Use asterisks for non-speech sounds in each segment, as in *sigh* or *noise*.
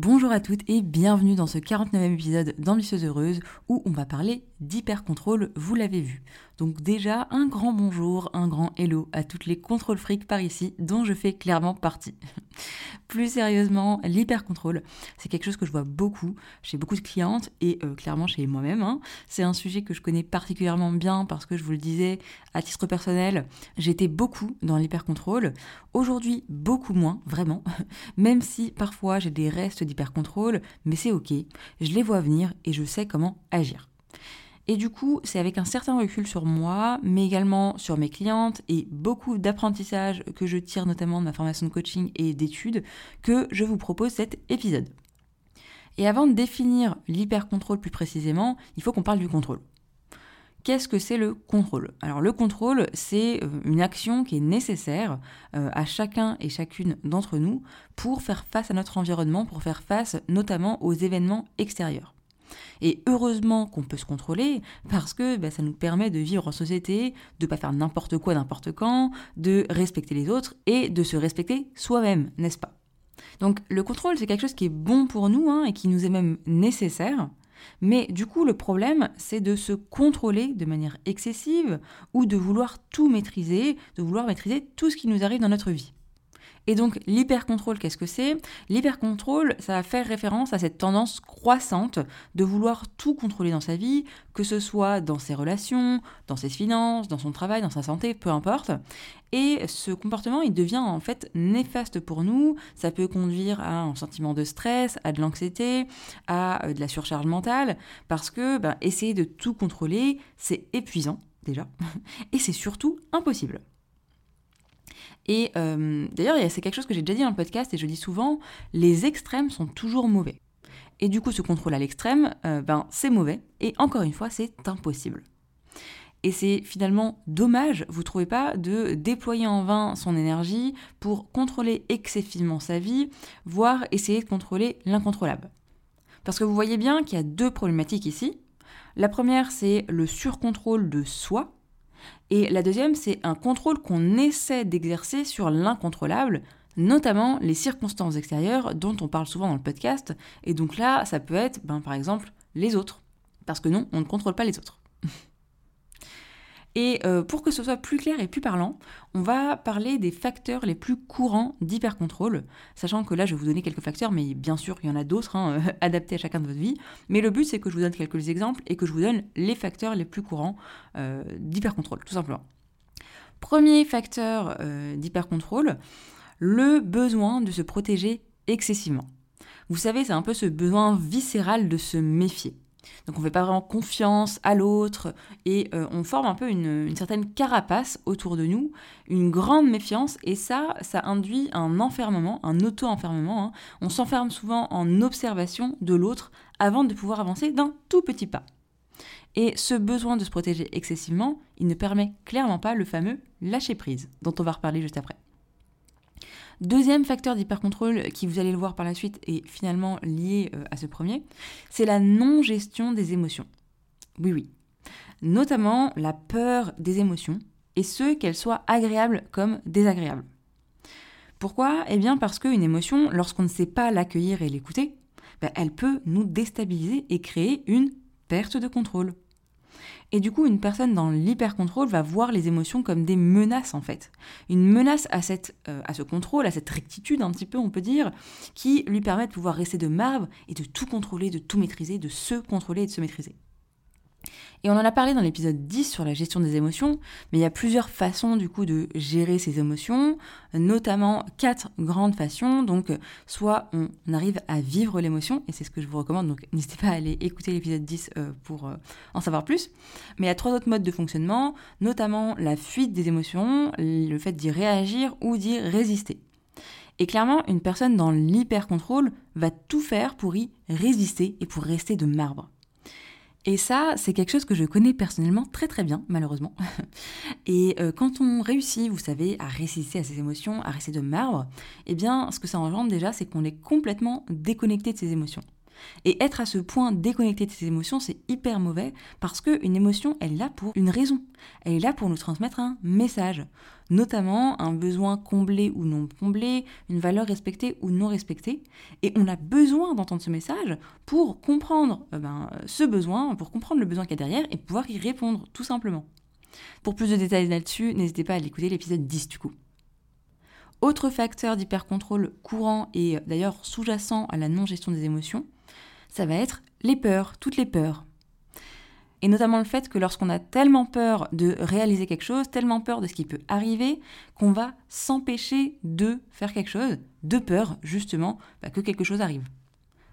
Bonjour à toutes et bienvenue dans ce 49e épisode d'Ambitieuse Heureuse où on va parler d'hyper-contrôle, vous l'avez vu. Donc déjà, un grand bonjour, un grand hello à toutes les contrôles fric par ici, dont je fais clairement partie. *laughs* Plus sérieusement, l'hyper-contrôle, c'est quelque chose que je vois beaucoup chez beaucoup de clientes et euh, clairement chez moi-même. Hein. C'est un sujet que je connais particulièrement bien parce que je vous le disais, à titre personnel, j'étais beaucoup dans l'hyper-contrôle. Aujourd'hui, beaucoup moins, vraiment. *laughs* Même si parfois j'ai des restes d'hyper-contrôle, mais c'est ok. Je les vois venir et je sais comment agir. Et du coup, c'est avec un certain recul sur moi, mais également sur mes clientes et beaucoup d'apprentissage que je tire notamment de ma formation de coaching et d'études que je vous propose cet épisode. Et avant de définir l'hyper-contrôle plus précisément, il faut qu'on parle du contrôle. Qu'est-ce que c'est le contrôle? Alors le contrôle, c'est euh, une action qui est nécessaire euh, à chacun et chacune d'entre nous pour faire face à notre environnement, pour faire face notamment aux événements extérieurs. Et heureusement qu'on peut se contrôler parce que bah, ça nous permet de vivre en société, de ne pas faire n'importe quoi n'importe quand, de respecter les autres et de se respecter soi-même, n'est-ce pas? Donc le contrôle, c'est quelque chose qui est bon pour nous hein, et qui nous est même nécessaire. Mais du coup, le problème, c'est de se contrôler de manière excessive ou de vouloir tout maîtriser, de vouloir maîtriser tout ce qui nous arrive dans notre vie. Et donc l'hypercontrôle, qu'est-ce que c'est? L'hypercontrôle, ça va faire référence à cette tendance croissante de vouloir tout contrôler dans sa vie, que ce soit dans ses relations, dans ses finances, dans son travail, dans sa santé, peu importe. Et ce comportement, il devient en fait néfaste pour nous. Ça peut conduire à un sentiment de stress, à de l'anxiété, à euh, de la surcharge mentale, parce que ben, essayer de tout contrôler, c'est épuisant déjà, *laughs* et c'est surtout impossible. Et euh, d'ailleurs, c'est quelque chose que j'ai déjà dit dans le podcast et je dis souvent, les extrêmes sont toujours mauvais. Et du coup, ce contrôle à l'extrême, euh, ben, c'est mauvais. Et encore une fois, c'est impossible. Et c'est finalement dommage, vous trouvez pas, de déployer en vain son énergie pour contrôler excessivement sa vie, voire essayer de contrôler l'incontrôlable. Parce que vous voyez bien qu'il y a deux problématiques ici. La première, c'est le surcontrôle de soi, et la deuxième, c'est un contrôle qu'on essaie d'exercer sur l'incontrôlable, notamment les circonstances extérieures dont on parle souvent dans le podcast. Et donc là, ça peut être, ben, par exemple, les autres. Parce que non, on ne contrôle pas les autres. *laughs* Et euh, pour que ce soit plus clair et plus parlant, on va parler des facteurs les plus courants d'hypercontrôle, sachant que là je vais vous donner quelques facteurs, mais bien sûr il y en a d'autres hein, *laughs* adaptés à chacun de votre vie. Mais le but c'est que je vous donne quelques exemples et que je vous donne les facteurs les plus courants euh, d'hypercontrôle, tout simplement. Premier facteur euh, d'hypercontrôle, le besoin de se protéger excessivement. Vous savez, c'est un peu ce besoin viscéral de se méfier. Donc on ne fait pas vraiment confiance à l'autre et euh, on forme un peu une, certaine carapace autour de nous, une grande méfiance et ça, ça induit un enfermement, un auto-enfermement. Hein. On s'enferme souvent en observation de l'autre avant de pouvoir avancer d'un tout petit pas. Et ce besoin de se protéger excessivement, il ne permet clairement pas le fameux lâcher prise, dont on va reparler juste après. Deuxième facteur d'hypercontrôle qui, vous allez le voir par la suite, est finalement lié euh, à ce premier, c'est la non-gestion des émotions. Oui, oui. Notamment la peur des émotions, et ce, qu'elles soient agréables comme désagréables. Pourquoi? Eh bien parce qu'une émotion, lorsqu'on ne sait pas l'accueillir et l'écouter, ben, elle peut nous déstabiliser et créer une perte de contrôle. Et du coup, une personne dans l'hyper-contrôle va voir les émotions comme des menaces en fait. Une menace à, cette, euh, à ce contrôle, à cette rectitude un petit peu, on peut dire, qui lui permet de pouvoir rester de marbre et de tout contrôler, de tout maîtriser, de se contrôler et de se maîtriser. Et on en a parlé dans l'épisode 10 sur la gestion des émotions, mais il y a plusieurs façons du coup de gérer ces émotions, notamment quatre grandes façons. Donc soit on arrive à vivre l'émotion, et c'est ce que je vous recommande, donc n'hésitez pas à aller écouter l'épisode 10 euh, pour euh, en savoir plus. Mais il y a trois autres modes de fonctionnement, notamment la fuite des émotions, le fait d'y réagir ou d'y résister. Et clairement, une personne dans l'hyper-contrôle va tout faire pour y résister et pour rester de marbre. Et ça, c'est quelque chose que je connais personnellement très très bien, malheureusement. *laughs* Et euh, quand on réussit, vous savez, à résister à ses émotions, à rester de marbre, eh bien, ce que ça engendre déjà, c'est qu'on est complètement déconnecté de ses émotions. Et être à ce point déconnecté de ses émotions, c'est hyper mauvais parce qu'une émotion, elle est là pour une raison. Elle est là pour nous transmettre un message, notamment un besoin comblé ou non comblé, une valeur respectée ou non respectée. Et on a besoin d'entendre ce message pour comprendre euh, ben, ce besoin, pour comprendre le besoin qu'il y a derrière et pouvoir y répondre, tout simplement. Pour plus de détails là-dessus, n'hésitez pas à l'écouter l'épisode 10 du coup. Autre facteur d'hypercontrôle courant et euh, d'ailleurs sous-jacent à la non-gestion des émotions, ça va être les peurs, toutes les peurs. Et notamment le fait que lorsqu'on a tellement peur de réaliser quelque chose, tellement peur de ce qui peut arriver, qu'on va s'empêcher de faire quelque chose, de peur justement bah, que quelque chose arrive.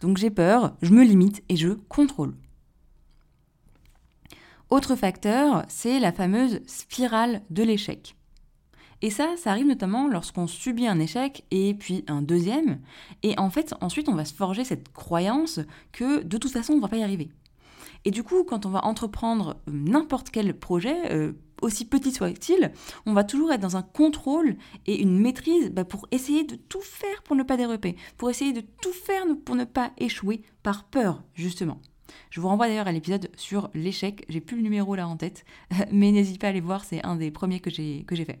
Donc j'ai peur, je me limite et je contrôle. Autre facteur, c'est la fameuse spirale de l'échec. Et ça, ça arrive notamment lorsqu'on subit un échec et puis un deuxième. Et en fait, ensuite, on va se forger cette croyance que de toute façon, on ne va pas y arriver. Et du coup, quand on va entreprendre euh, n'importe quel projet, euh, aussi petit soit-il, on va toujours être dans un contrôle et une maîtrise bah, pour essayer de tout faire pour ne pas déroper, pour essayer de tout faire pour ne pas échouer par peur, justement. Je vous renvoie d'ailleurs à l'épisode sur l'échec, j'ai plus le numéro là en tête, *laughs* mais n'hésitez pas à aller voir, c'est un des premiers que j'ai fait.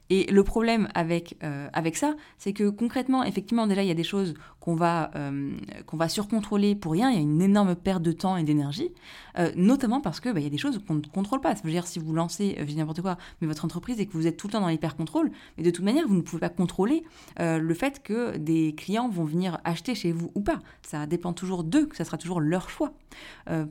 Et le problème avec, euh, avec ça, c'est que concrètement, effectivement, déjà, il y a des choses qu'on va, euh, qu'on va surcontrôler pour rien. Il y a une énorme perte de temps et d'énergie, euh, notamment parce que bah, y a des choses qu'on ne contrôle pas. Ça veut dire si vous lancez, je dis n'importe quoi, mais votre entreprise et que vous êtes tout le temps dans l'hyper-contrôle, mais de toute manière, vous ne pouvez pas contrôler le fait que des clients vont venir acheter chez vous ou pas. Ça dépend toujours d'eux, que ça sera toujours leur choix.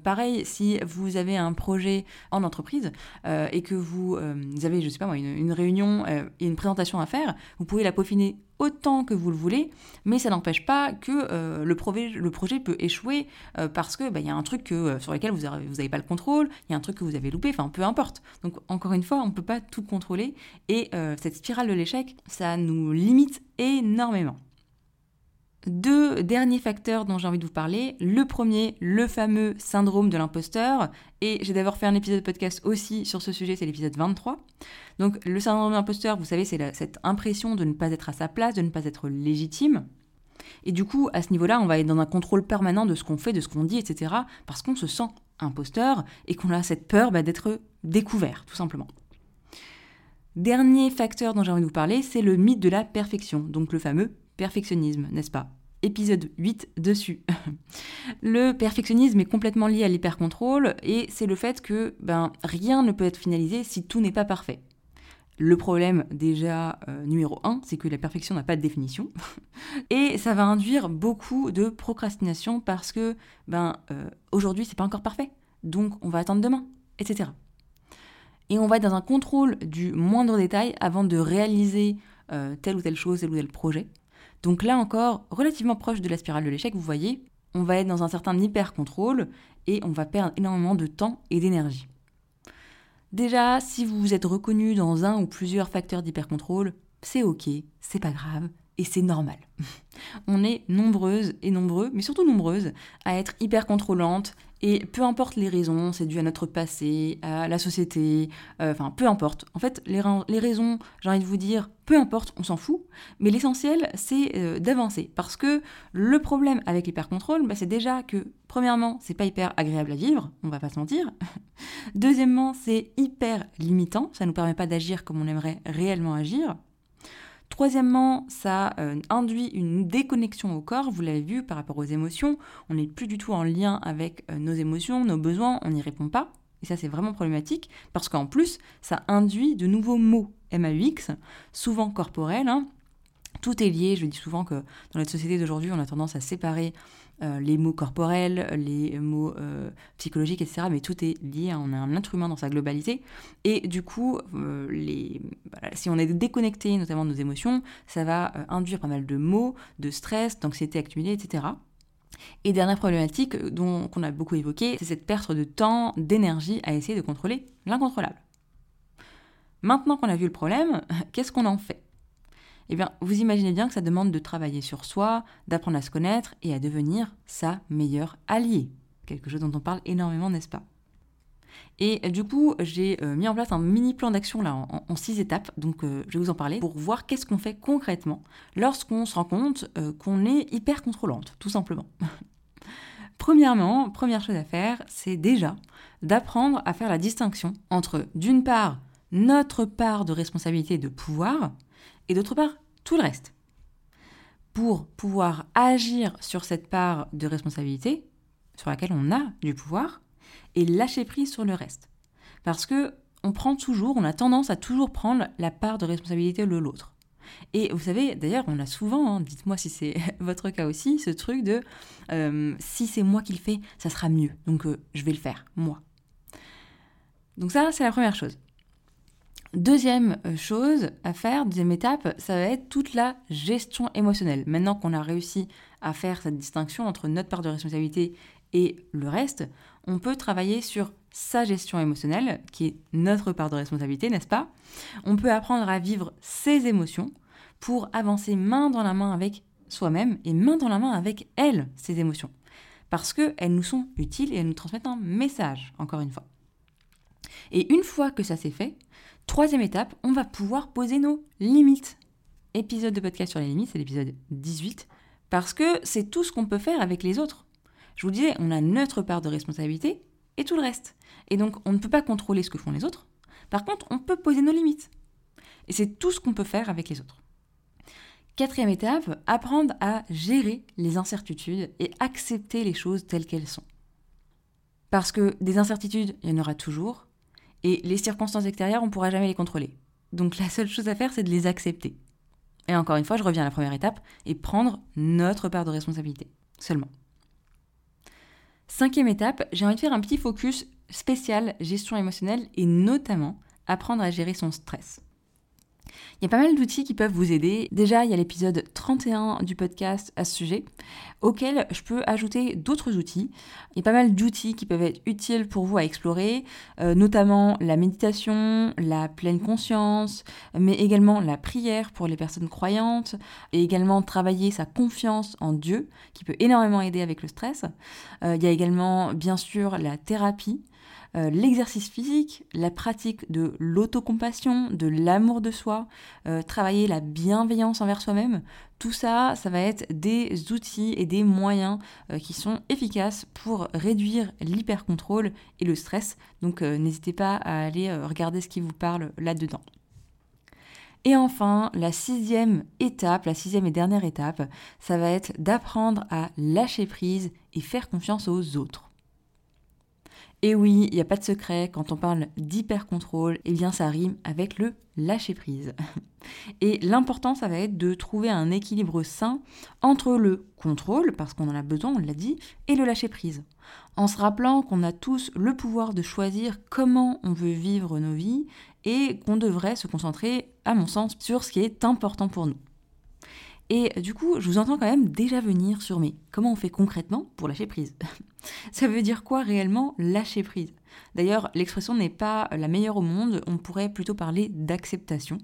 pareil, si vous avez un projet en entreprise et que vous, avez, je sais pas moi, une réunion a une présentation à faire, vous pouvez la peaufiner autant que vous le voulez, mais ça n'empêche pas que euh, le, projet, peut échouer euh, parce que bah, il y a un truc euh, sur lequel vous n'avez pas le contrôle, il y a un truc que vous avez loupé, enfin peu importe. Donc encore une fois, on ne peut pas tout contrôler et cette spirale de l'échec, ça nous limite énormément. Deux derniers facteurs dont j'ai envie de vous parler. Le premier, le fameux syndrome de l'imposteur. Et j'ai d'abord fait un épisode de podcast aussi sur ce sujet, c'est l'épisode 23. Donc le syndrome de l'imposteur, vous savez, c'est cette impression de ne pas être à sa place, de ne pas être légitime. Et du coup, à ce niveau-là, on va être dans un contrôle permanent de ce qu'on fait, de ce qu'on dit, etc. Parce qu'on se sent imposteur et qu'on a cette peur bah, d'être découvert, tout simplement. Dernier facteur dont j'ai envie de vous parler, c'est le mythe de la perfection, donc le fameux perfectionnisme, n'est-ce pas? Épisode 8 dessus. *laughs* le perfectionnisme est complètement lié à l'hypercontrôle et c'est le fait que ben, rien ne peut être finalisé si tout n'est pas parfait. Le problème déjà euh, numéro 1, c'est que la perfection n'a pas de définition. *laughs* et ça va induire beaucoup de procrastination parce que ben, euh, aujourd'hui c'est pas encore parfait. Donc on va attendre demain, etc. Et on va être dans un contrôle du moindre détail avant de réaliser euh, telle ou telle chose, tel ou tel projet. Donc là encore, relativement proche de la spirale de l'échec, vous voyez, on va être dans un certain hyper-contrôle et on va perdre énormément de temps et d'énergie. Déjà, si vous vous êtes reconnu dans un ou plusieurs facteurs d'hyper-contrôle, c'est ok, c'est pas grave et c'est normal. on est nombreuses et nombreux, mais surtout nombreuses, à être hyper contrôlantes et peu importe les raisons, c'est dû à notre passé, à la société, euh, enfin peu importe. En fait, les, raisons, j'ai envie de vous dire, peu importe, on s'en fout. Mais l'essentiel, c'est euh, d'avancer. Parce que le problème avec l'hyper-contrôle, bah, c'est déjà que, premièrement, c'est pas hyper agréable à vivre, on va pas se mentir. *laughs* Deuxièmement, c'est hyper limitant, ça nous permet pas d'agir comme on aimerait réellement agir. Troisièmement, ça euh, induit une déconnexion au corps, vous l'avez vu par rapport aux émotions, on n'est plus du tout en lien avec euh, nos émotions, nos besoins, on n'y répond pas. Et ça c'est vraiment problématique parce qu'en plus, ça induit de nouveaux mots MAUX, souvent corporels, hein, Tout est lié, je dis souvent que dans notre société d'aujourd'hui, on a tendance à séparer euh, les mots corporels, les mots euh, psychologiques, etc. Mais tout est lié, on a un être humain dans sa globalité. Et du coup, euh, si on est déconnecté notamment de nos émotions, ça va induire pas mal de mots, de stress, d'anxiété accumulée, etc. Et dernière problématique dont qu'on a beaucoup évoqué, c'est cette perte de temps, d'énergie à essayer de contrôler l'incontrôlable. Maintenant qu'on a vu le problème, *laughs* qu'est-ce qu'on en fait? Eh bien, vous imaginez bien que ça demande de travailler sur soi, d'apprendre à se connaître et à devenir sa meilleure alliée. Quelque chose dont on parle énormément, n'est-ce pas? Et du coup, j'ai euh, mis en place un mini plan d'action là en, six étapes. Donc, euh, je vais vous en parler pour voir qu'est-ce qu'on fait concrètement lorsqu'on se rend compte euh, qu'on est hyper contrôlante, tout simplement. *laughs* Premièrement, première chose à faire, c'est déjà d'apprendre à faire la distinction entre, d'une part, notre part de responsabilité et de pouvoir, et d'autre part, tout le reste. Pour pouvoir agir sur cette part de responsabilité, sur laquelle on a du pouvoir, et lâcher prise sur le reste. Parce que on prend toujours, on a tendance à toujours prendre la part de responsabilité de l'autre. Et vous savez, d'ailleurs, on a souvent, hein, dites-moi si c'est *laughs* votre cas aussi, ce truc de euh, si c'est moi qui le fais, ça sera mieux. Donc euh, je vais le faire, moi. Donc ça, c'est la première chose. Deuxième euh, chose à faire, deuxième étape, ça va être toute la gestion émotionnelle. Maintenant qu'on a réussi à faire cette distinction entre notre part de responsabilité et le reste, on peut travailler sur sa gestion émotionnelle, qui est notre part de responsabilité, n'est-ce pas? On peut apprendre à vivre ses émotions pour avancer main dans la main avec soi-même et main dans la main avec elle, ses émotions. Parce qu'elles nous sont utiles et elles nous transmettent un message, encore une fois. Et une fois que ça s'est fait, Troisième étape, on va pouvoir poser nos limites. Épisode de podcast sur les limites, c'est l'épisode 18, parce que c'est tout ce qu'on peut faire avec les autres. Je vous disais, on a notre part de responsabilité et tout le reste. Et donc, on ne peut pas contrôler ce que font les autres. Par contre, on peut poser nos limites. Et c'est tout ce qu'on peut faire avec les autres. Quatrième étape, apprendre à gérer les incertitudes et accepter les choses telles qu'elles sont. Parce que des incertitudes, il y en aura toujours, et les circonstances extérieures, on ne pourra jamais les contrôler. Donc la seule chose à faire, c'est de les accepter. Et encore une fois, je reviens à la première étape, et prendre notre part de responsabilité. Seulement. Cinquième étape, j'ai envie de faire un petit focus spécial gestion émotionnelle et notamment apprendre à gérer son stress. Il y a pas mal d'outils qui peuvent vous aider. Déjà, il y a l'épisode 31 du podcast à ce sujet, auquel je peux ajouter d'autres outils. Il y a pas mal d'outils qui peuvent être utiles pour vous à explorer, euh, notamment la méditation, la pleine conscience, mais également la prière pour les personnes croyantes, et également travailler sa confiance en Dieu, qui peut énormément aider avec le stress. Euh, il y a également, bien sûr, la thérapie euh, l'exercice physique, la pratique de l'autocompassion, de l'amour de soi, euh, travailler la bienveillance envers soi-même, tout ça, ça va être des outils et des moyens euh, qui sont efficaces pour réduire l'hypercontrôle et le stress. Donc n'hésitez pas à aller regarder ce qui vous parle là-dedans. Et enfin, la sixième étape, la sixième et dernière étape, ça va être d'apprendre à lâcher prise et faire confiance aux autres. Et oui, il n'y a pas de secret, quand on parle d'hyper-contrôle, eh bien ça rime avec le lâcher-prise. *laughs* Et l'important, ça va être de trouver un équilibre sain entre le contrôle, parce qu'on en a besoin, on l'a dit, et le lâcher-prise. En se rappelant qu'on a tous le pouvoir de choisir comment on veut vivre nos vies et qu'on devrait se concentrer, à mon sens, sur ce qui est important pour nous. Et du coup, je vous entends quand même déjà venir sur mais comment on fait concrètement pour lâcher prise? *laughs* Ça veut dire quoi réellement lâcher prise? D'ailleurs, l'expression n'est pas la meilleure au monde, on pourrait plutôt parler d'acceptation.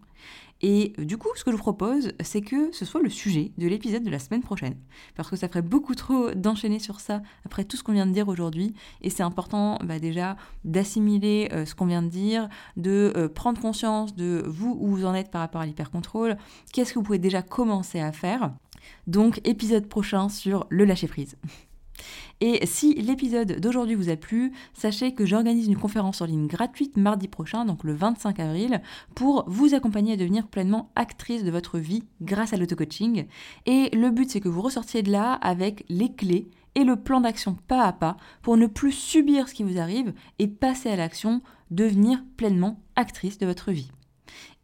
Et du coup, ce que je vous propose, c'est que ce soit le sujet de l'épisode de la semaine prochaine. Parce que ça ferait beaucoup trop d'enchaîner sur ça après tout ce qu'on vient de dire aujourd'hui. Et c'est important bah, déjà d'assimiler euh, ce qu'on vient de dire, de euh, prendre conscience de vous où vous en êtes par rapport à l'hypercontrôle, qu'est-ce que vous pouvez déjà commencer à faire? Donc, épisode prochain sur le lâcher-prise. Et si l'épisode d'aujourd'hui vous a plu, sachez que j'organise une conférence en ligne gratuite mardi prochain, donc le 25 avril, pour vous accompagner à devenir pleinement actrice de votre vie grâce à l'auto-coaching. Et le but, c'est que vous ressortiez de là avec les clés et le plan d'action pas à pas pour ne plus subir ce qui vous arrive et passer à l'action, devenir pleinement actrice de votre vie.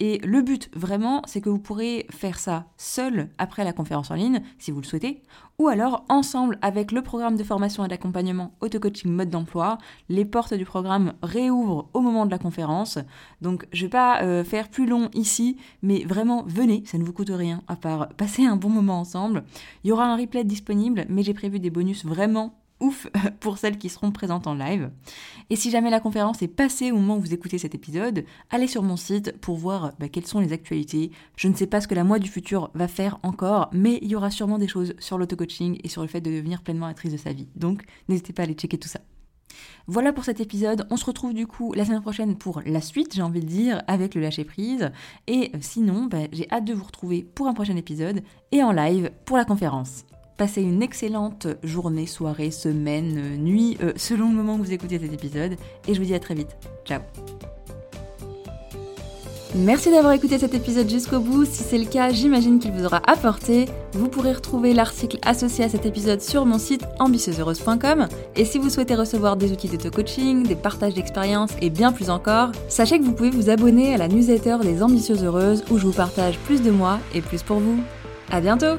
Et le but vraiment, c'est que vous pourrez faire ça seul après la conférence en ligne, si vous le souhaitez, ou alors ensemble avec le programme de formation et d'accompagnement auto-coaching mode d'emploi. Les portes du programme réouvrent au moment de la conférence. Donc je vais pas euh, faire plus long ici, mais vraiment venez, ça ne vous coûte rien à part passer un bon moment ensemble. Il y aura un replay disponible, mais j'ai prévu des bonus vraiment ouf *laughs* pour celles qui seront présentes en live. Et si jamais la conférence est passée au moment où vous écoutez cet épisode, allez sur mon site pour voir bah, quelles sont les actualités. Je ne sais pas ce que la moi du futur va faire encore, mais il y aura sûrement des choses sur l'auto-coaching et sur le fait de devenir pleinement actrice de sa vie. Donc n'hésitez pas à aller checker tout ça. Voilà pour cet épisode. On se retrouve du coup la semaine prochaine pour la suite, j'ai envie de dire, avec le lâcher prise. Et euh, sinon, bah, j'ai hâte de vous retrouver pour un prochain épisode et en live pour la conférence. Passez une excellente journée, soirée, semaine, nuit, euh, selon le moment où vous écoutez cet épisode. Et je vous dis à très vite. Ciao Merci d'avoir écouté cet épisode jusqu'au bout. Si c'est le cas, j'imagine qu'il vous aura apporté. Vous pourrez retrouver l'article associé à cet épisode sur mon site ambitieuseheureuse.com. Et si vous souhaitez recevoir des outils d'auto-coaching, des partages d'expériences et bien plus encore, sachez que vous pouvez vous abonner à la newsletter des Ambitieuses Heureuses où je vous partage plus de moi et plus pour vous. À bientôt!